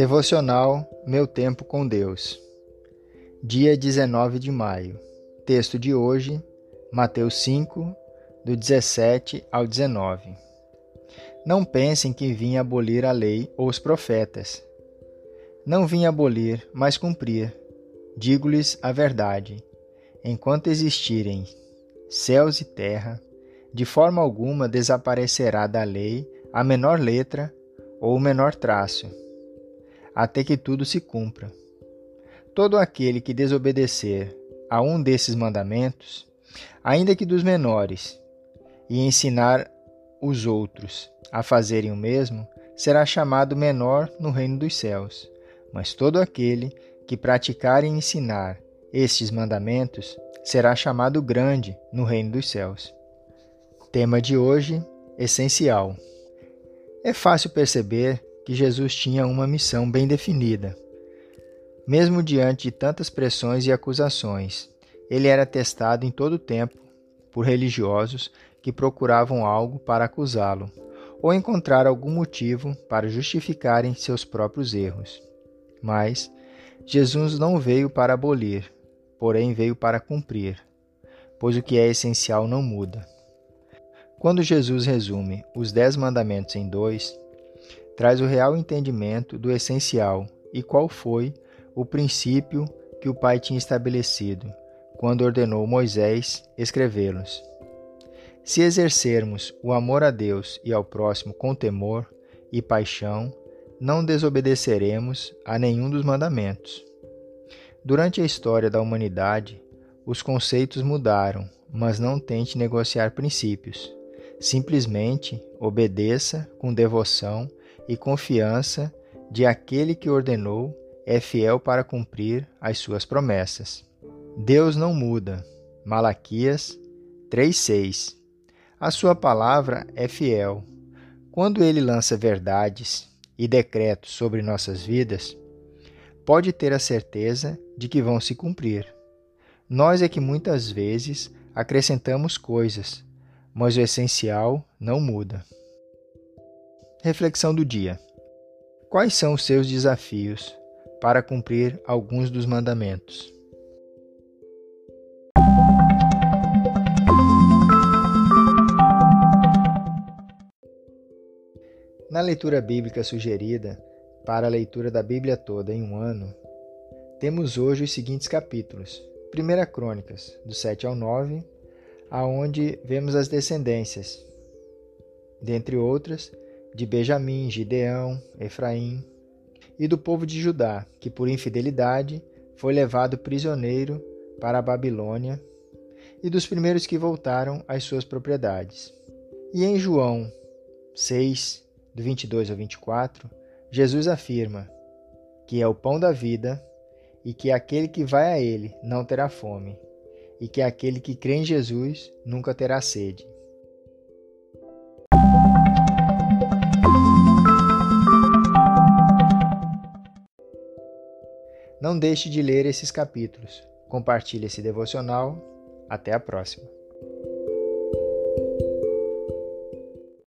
Devocional Meu Tempo com Deus. Dia 19 de maio. Texto de hoje, Mateus 5, do 17 ao 19. Não pensem que vim abolir a lei ou os profetas. Não vim abolir, mas cumprir. Digo-lhes a verdade. Enquanto existirem céus e terra, de forma alguma desaparecerá da lei a menor letra ou o menor traço, até que tudo se cumpra. Todo aquele que desobedecer a um desses mandamentos, ainda que dos menores, e ensinar os outros a fazerem o mesmo, será chamado menor no reino dos céus. Mas todo aquele que praticar e ensinar estes mandamentos será chamado grande no reino dos céus. Tema de hoje: essencial. É fácil perceber que Jesus tinha uma missão bem definida. Mesmo diante de tantas pressões e acusações, ele era testado em todo o tempo por religiosos que procuravam algo para acusá-lo ou encontrar algum motivo para justificarem seus próprios erros. Mas Jesus não veio para abolir, porém veio para cumprir, pois o que é essencial não muda. Quando Jesus resume os Dez Mandamentos em dois, traz o real entendimento do essencial e qual foi o princípio que o Pai tinha estabelecido quando ordenou Moisés escrevê-los. Se exercermos o amor a Deus e ao próximo com temor e paixão, não desobedeceremos a nenhum dos mandamentos. Durante a história da humanidade, os conceitos mudaram, mas não tente negociar princípios. Simplesmente obedeça com devoção e confiança de aquele que ordenou é fiel para cumprir as suas promessas. Deus não muda. Malaquias 3:6. A sua palavra é fiel. Quando ele lança verdades e decretos sobre nossas vidas, pode ter a certeza de que vão se cumprir. Nós é que muitas vezes acrescentamos coisas mas o essencial não muda. Reflexão do dia: Quais são os seus desafios para cumprir alguns dos mandamentos? Na leitura bíblica sugerida para a leitura da Bíblia toda em um ano, temos hoje os seguintes capítulos: 1 Crônicas, do 7 ao 9, aonde vemos as descendências, dentre outras, de Benjamim, Gideão, Efraim e do povo de Judá, que por infidelidade foi levado prisioneiro para a Babilônia, e dos primeiros que voltaram às suas propriedades. E em João 6, do 22 ao 24, Jesus afirma que é o pão da vida e que aquele que vai a ele não terá fome e que aquele que crê em Jesus nunca terá sede. Não deixe de ler esses capítulos. Compartilhe esse devocional. Até a próxima.